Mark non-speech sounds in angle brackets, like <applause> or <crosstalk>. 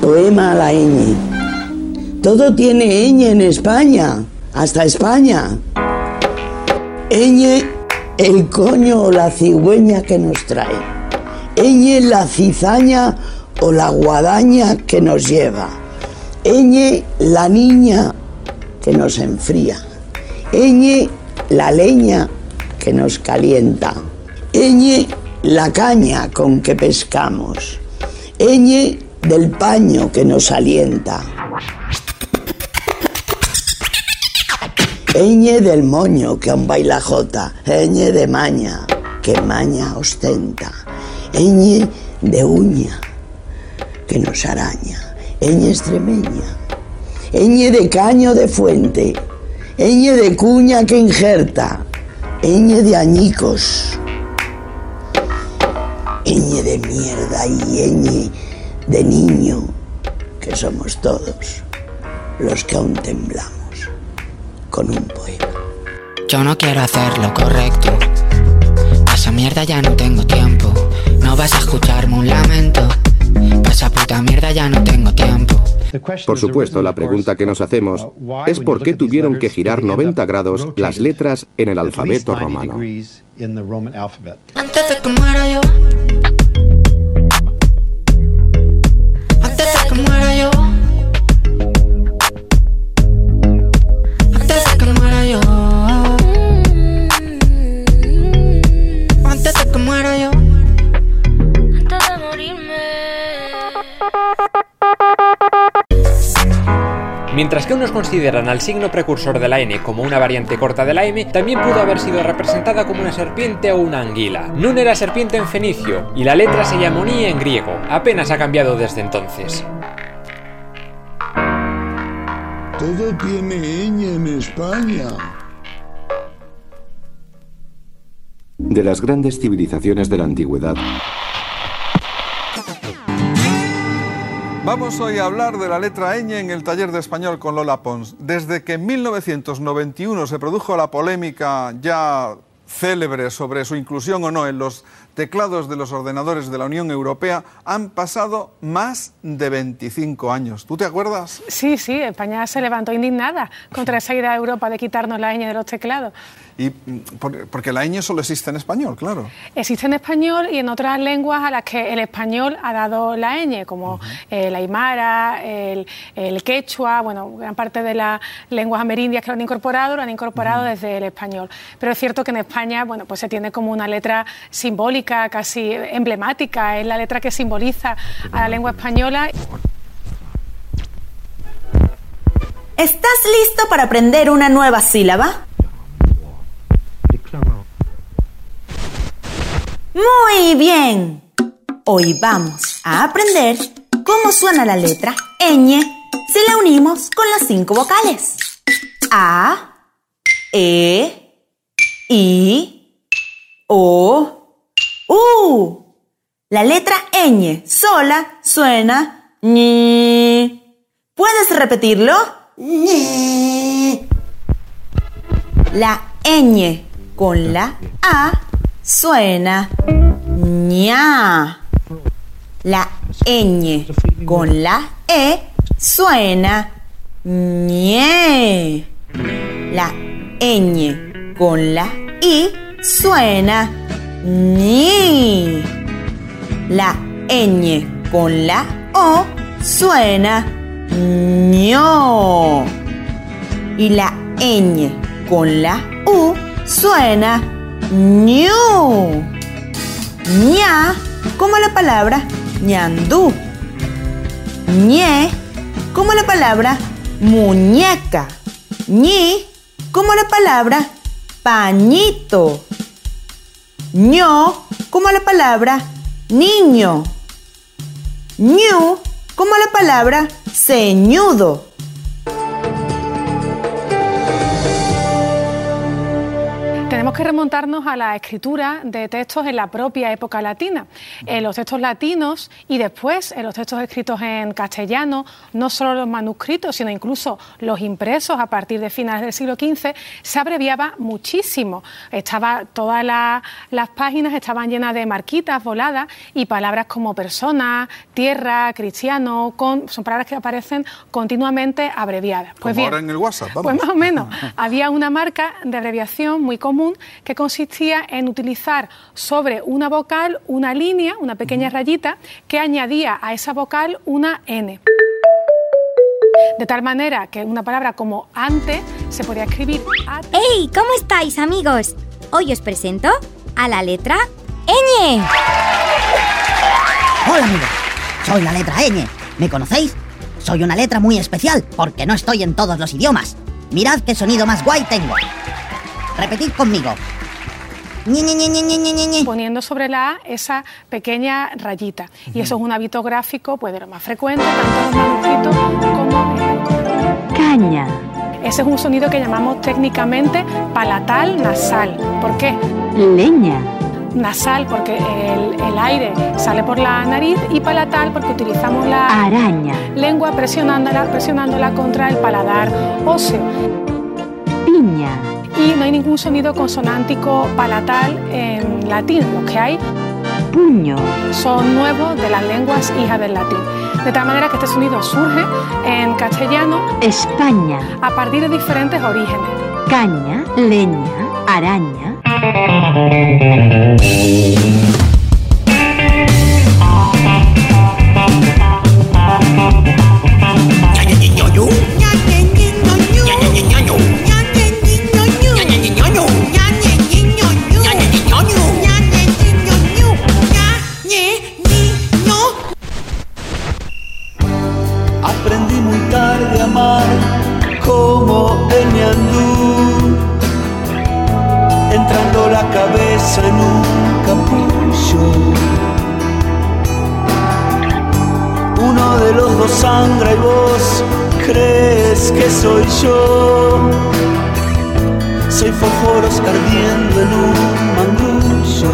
Poema a la ñ. Todo tiene ñ en España, hasta España. Ñ, el coño o la cigüeña que nos trae. Ñ, la cizaña o la guadaña que nos lleva. Ñ, la niña que nos enfría. Ñ, la leña que nos calienta. Ñ, la caña con que pescamos. Ñ, del paño que nos alienta. Eñe del moño que aún baila jota, eñe de maña que maña ostenta, eñe de uña que nos araña, eñe extremeña, eñe de caño de fuente, eñe de cuña que injerta, eñe de añicos, eñe de mierda y eñe de niño, que somos todos los que aún temblamos con un poema. Yo no quiero hacer lo correcto. Pa' esa mierda ya no tengo tiempo. No vas a escucharme un lamento. Esa puta mierda ya no tengo tiempo. Por supuesto, la pregunta que nos hacemos es por qué tuvieron que girar 90 grados las letras en el alfabeto romano. Antes de que muera yo. Mientras que unos consideran al signo precursor de la N como una variante corta de la M, también pudo haber sido representada como una serpiente o una anguila. Nun era serpiente en fenicio y la letra se llamó Ni en griego, apenas ha cambiado desde entonces. Todo tiene ñ en España. De las grandes civilizaciones de la antigüedad, Vamos hoy a hablar de la letra ñ en el taller de español con Lola Pons. Desde que en 1991 se produjo la polémica ya célebre sobre su inclusión o no en los teclados de los ordenadores de la Unión Europea, han pasado más de 25 años. ¿Tú te acuerdas? Sí, sí, España se levantó indignada contra esa idea de Europa de quitarnos la ñ de los teclados. Y, mm, por- porque la ñ solo existe en español, claro. Existe en español y en otras lenguas a las que el español ha dado la ñ, como el aymara, el, el quechua, bueno, gran parte de las lenguas amerindias que lo han incorporado, lo han incorporado desde el español. Pero es cierto que en España, bueno, pues se tiene como una letra simbólica, casi emblemática, es la letra que simboliza a la lengua española. ¿Estás listo para aprender una nueva sílaba? Muy bien. Hoy vamos a aprender cómo suena la letra ñ si la unimos con las cinco vocales. A, E, I, O, U. La letra ñ sola suena ñi. ¿Puedes repetirlo? La ñ con la A suena ña. La ñ con la E suena ñe. La ñ con la I suena ñi. La ñ con la O suena ño. Y la ñ con la U suena ñu. ña como la palabra ñandú. ñe como la palabra muñeca. ñi como la palabra pañito. ño como la palabra niño. ñu como la palabra ceñudo. Tenemos que remontarnos a la escritura de textos en la propia época latina. En los textos latinos y después en los textos escritos en castellano, no solo los manuscritos, sino incluso los impresos a partir de finales del siglo XV, se abreviaba muchísimo. Estaba, todas las páginas estaban llenas de marquitas voladas y palabras como persona, tierra, cristiano, con, son palabras que aparecen continuamente abreviadas. Pues bien, ahora en el WhatsApp, vamos. Pues más o menos. <laughs> Había una marca de abreviación muy común que consistía en utilizar sobre una vocal una línea, una pequeña rayita, que añadía a esa vocal una N. De tal manera que una palabra como ante se podía escribir ate. ¡Hey! ¿Cómo estáis, amigos? Hoy os presento a la letra ñ. Hola amigos, soy la letra ñ. ¿Me conocéis? Soy una letra muy especial porque no estoy en todos los idiomas. Mirad qué sonido más guay tengo. Repetid conmigo. Ñi, ñi, ñi, ñi, ñi, ñi, ñi. poniendo sobre la A esa pequeña rayita. Y eso es un hábito gráfico pues, de lo más frecuente, tanto en los manuscritos como en Caña. Ese es un sonido que llamamos técnicamente palatal nasal. ¿Por qué? Leña. Nasal porque el, el aire sale por la nariz y palatal porque utilizamos la Araña. lengua presionándola, presionándola contra el paladar óseo. Piña. Y no hay ningún sonido consonántico palatal en latín. Los que hay Puño. son nuevos de las lenguas hijas del latín. De tal manera que este sonido surge en castellano España. a partir de diferentes orígenes. Caña. Leña. Araña. El ñandú, entrando la cabeza en un capullo. Uno de los dos sangra y vos crees que soy yo. Soy fósforos ardiendo en un mangrullo.